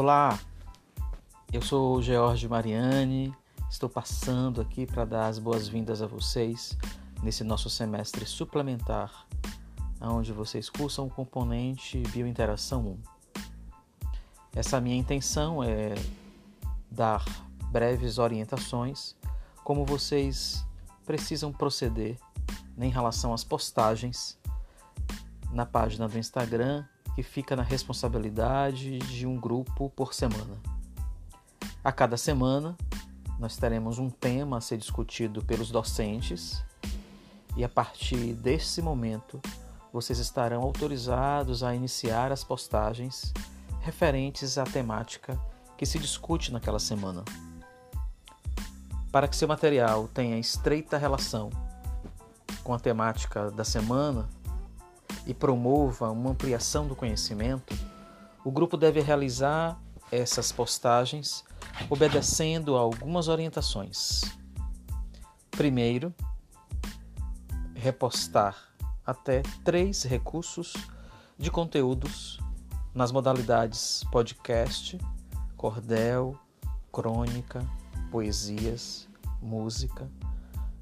Olá, eu sou o George Mariani, estou passando aqui para dar as boas-vindas a vocês nesse nosso semestre suplementar, onde vocês cursam o componente Biointeração 1. Essa minha intenção é dar breves orientações como vocês precisam proceder em relação às postagens na página do Instagram fica na responsabilidade de um grupo por semana. A cada semana, nós teremos um tema a ser discutido pelos docentes e a partir desse momento, vocês estarão autorizados a iniciar as postagens referentes à temática que se discute naquela semana. Para que seu material tenha estreita relação com a temática da semana, e promova uma ampliação do conhecimento, o grupo deve realizar essas postagens obedecendo a algumas orientações. Primeiro, repostar até três recursos de conteúdos nas modalidades podcast, cordel, crônica, poesias, música,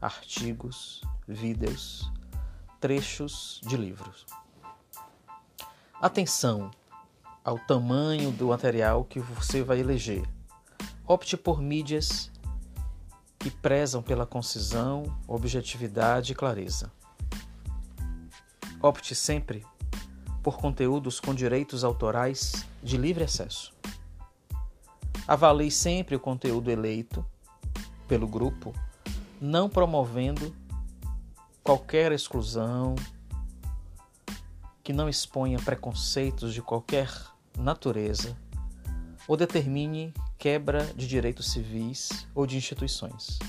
artigos, vídeos, trechos de livros. Atenção ao tamanho do material que você vai eleger. Opte por mídias que prezam pela concisão, objetividade e clareza. Opte sempre por conteúdos com direitos autorais de livre acesso. Avalie sempre o conteúdo eleito pelo grupo, não promovendo qualquer exclusão, que não exponha preconceitos de qualquer natureza ou determine quebra de direitos civis ou de instituições.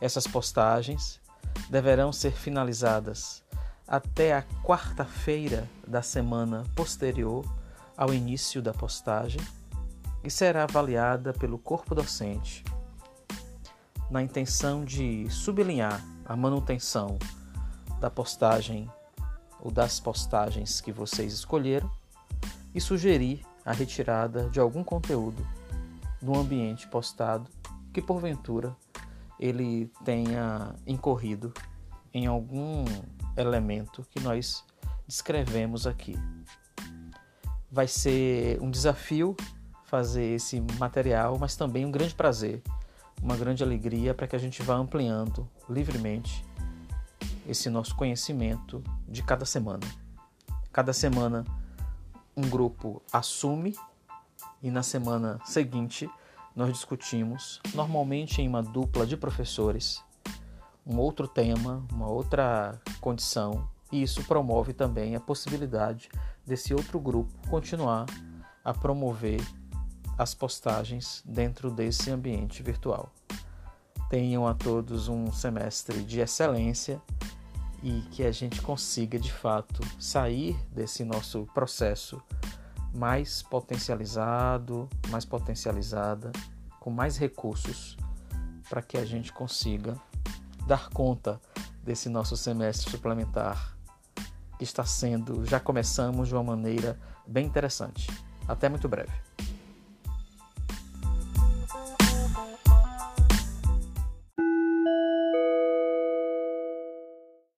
Essas postagens deverão ser finalizadas até a quarta-feira da semana posterior ao início da postagem e será avaliada pelo corpo docente na intenção de sublinhar a manutenção da postagem ou das postagens que vocês escolheram e sugerir a retirada de algum conteúdo no ambiente postado que porventura ele tenha incorrido em algum elemento que nós descrevemos aqui. Vai ser um desafio fazer esse material, mas também um grande prazer uma grande alegria para que a gente vá ampliando livremente esse nosso conhecimento de cada semana. Cada semana um grupo assume e na semana seguinte nós discutimos, normalmente em uma dupla de professores, um outro tema, uma outra condição, e isso promove também a possibilidade desse outro grupo continuar a promover as postagens dentro desse ambiente virtual. Tenham a todos um semestre de excelência e que a gente consiga de fato sair desse nosso processo mais potencializado, mais potencializada, com mais recursos para que a gente consiga dar conta desse nosso semestre suplementar que está sendo, já começamos de uma maneira bem interessante. Até muito breve.